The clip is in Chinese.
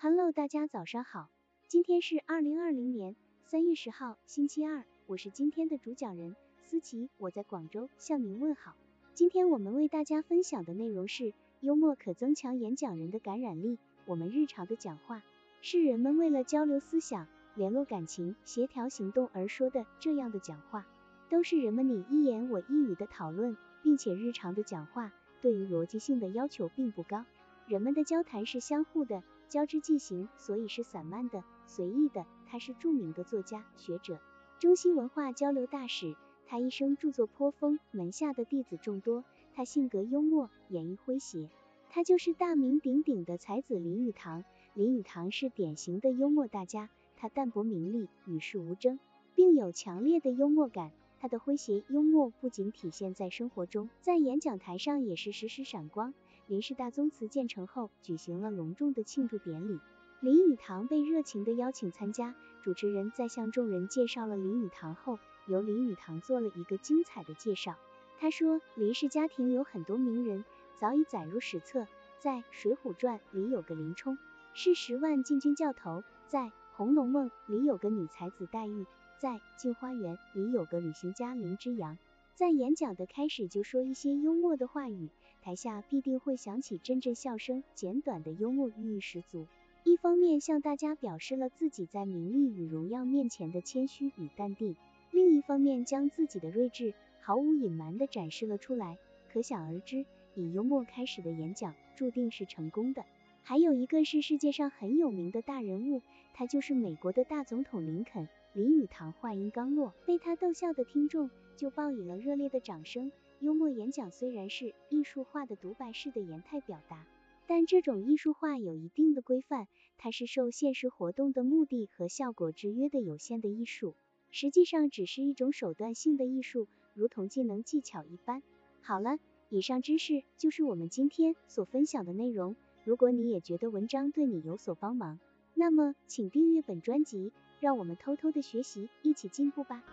Hello，大家早上好，今天是二零二零年三月十号，星期二，我是今天的主讲人思琪，我在广州向您问好。今天我们为大家分享的内容是幽默可增强演讲人的感染力。我们日常的讲话是人们为了交流思想、联络感情、协调行动而说的，这样的讲话都是人们你一言我一语的讨论，并且日常的讲话对于逻辑性的要求并不高，人们的交谈是相互的。交织进行，所以是散漫的、随意的。他是著名的作家、学者，中西文化交流大使。他一生著作颇丰，门下的弟子众多。他性格幽默，演绎诙谐。他就是大名鼎鼎的才子林语堂。林语堂是典型的幽默大家，他淡泊名利，与世无争，并有强烈的幽默感。他的诙谐幽默不仅体现在生活中，在演讲台上也是时时闪光。林氏大宗祠建成后，举行了隆重的庆祝典礼。林语堂被热情的邀请参加。主持人在向众人介绍了林语堂后，由林语堂做了一个精彩的介绍。他说，林氏家庭有很多名人，早已载入史册。在《水浒传》里有个林冲，是十万禁军教头；在《红楼梦》里有个女才子黛玉；在《镜花缘》里有个旅行家林之阳。在演讲的开始就说一些幽默的话语，台下必定会响起阵阵笑声。简短的幽默寓意十足，一方面向大家表示了自己在名利与荣耀面前的谦虚与淡定，另一方面将自己的睿智毫无隐瞒地展示了出来。可想而知，以幽默开始的演讲注定是成功的。还有一个是世界上很有名的大人物，他就是美国的大总统林肯。林语堂话音刚落，被他逗笑的听众。就报以了热烈的掌声。幽默演讲虽然是艺术化的独白式的言态表达，但这种艺术化有一定的规范，它是受现实活动的目的和效果制约的有限的艺术，实际上只是一种手段性的艺术，如同技能技巧一般。好了，以上知识就是我们今天所分享的内容。如果你也觉得文章对你有所帮忙，那么请订阅本专辑，让我们偷偷的学习，一起进步吧。